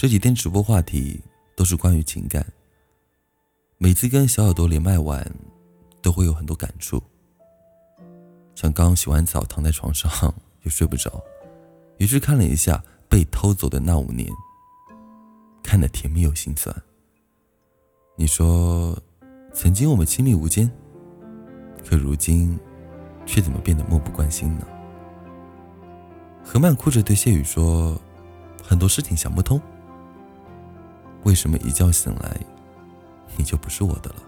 这几天直播话题都是关于情感。每次跟小耳朵连麦完，都会有很多感触。像刚洗完澡躺在床上又睡不着，于是看了一下被偷走的那五年，看得甜蜜又心酸。你说，曾经我们亲密无间，可如今，却怎么变得漠不关心呢？何曼哭着对谢宇说：“很多事情想不通。”为什么一觉醒来，你就不是我的了？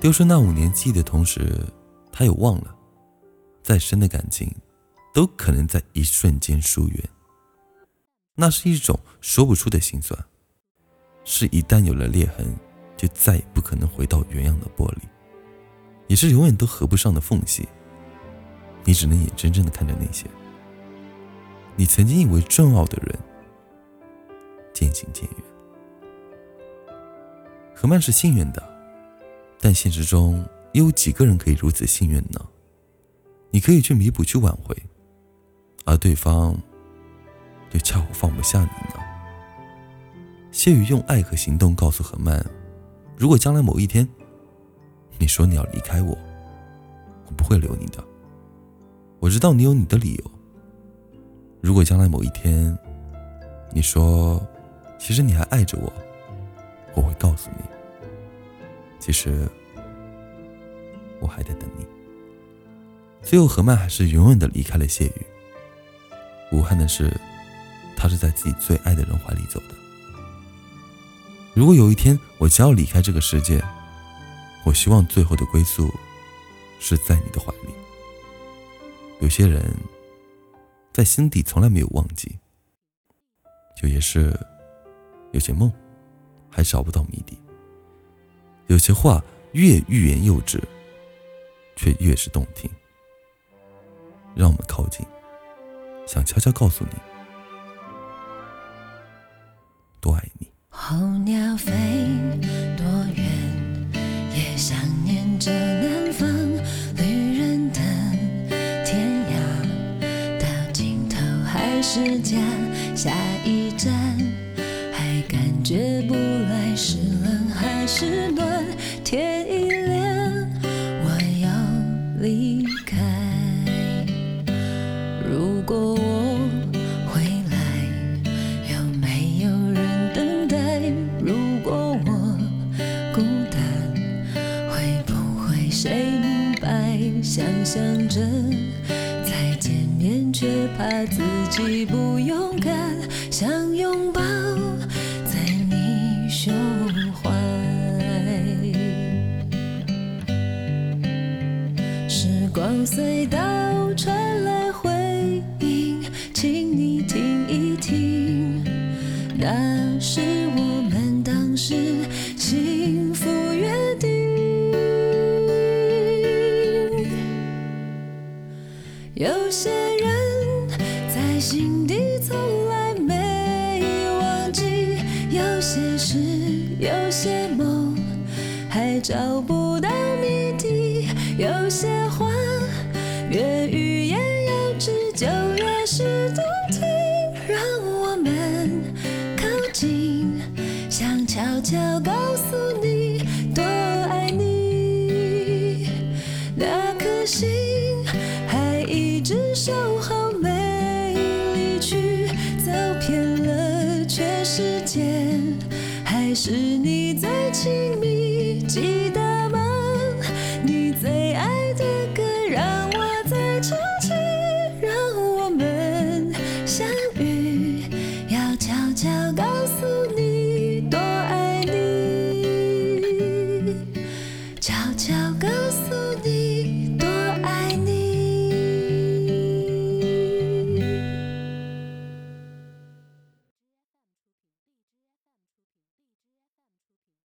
丢失那五年记忆的同时，他也忘了，再深的感情，都可能在一瞬间疏远。那是一种说不出的心酸，是一旦有了裂痕，就再也不可能回到原样的玻璃，也是永远都合不上的缝隙。你只能眼睁睁的看着那些你曾经以为重要的人。渐行渐远。何曼是幸运的，但现实中又有几个人可以如此幸运呢？你可以去弥补、去挽回，而对方又恰好放不下你呢？谢宇用爱和行动告诉何曼：如果将来某一天，你说你要离开我，我不会留你的。我知道你有你的理由。如果将来某一天，你说……其实你还爱着我，我会告诉你。其实我还在等你。最后，何曼还是永远的离开了谢宇。无憾的是，他是在自己最爱的人怀里走的。如果有一天我将要离开这个世界，我希望最后的归宿是在你的怀里。有些人，在心底从来没有忘记，就也是。有些梦，还找不到谜底；有些话越欲言又止，却越是动听。让我们靠近，想悄悄告诉你，多爱你。候鸟飞多远，也想念着南方。旅人的天涯，到尽头还是家。下一站。是暖，天一亮我要离开。如果我回来，有没有人等待？如果我孤单，会不会谁明白？想象着再见面，却怕自己不勇敢，想拥抱。光隧道传来回音，请你听一听，那是我们当时幸福约定。有些人，在心底从来没忘记，有些事。有些梦还找不到谜底，有些话是动听。让我们靠近，想悄悄告诉你多爱你。那颗心还一直守候，没离去，走遍了全世界。还是你最亲密。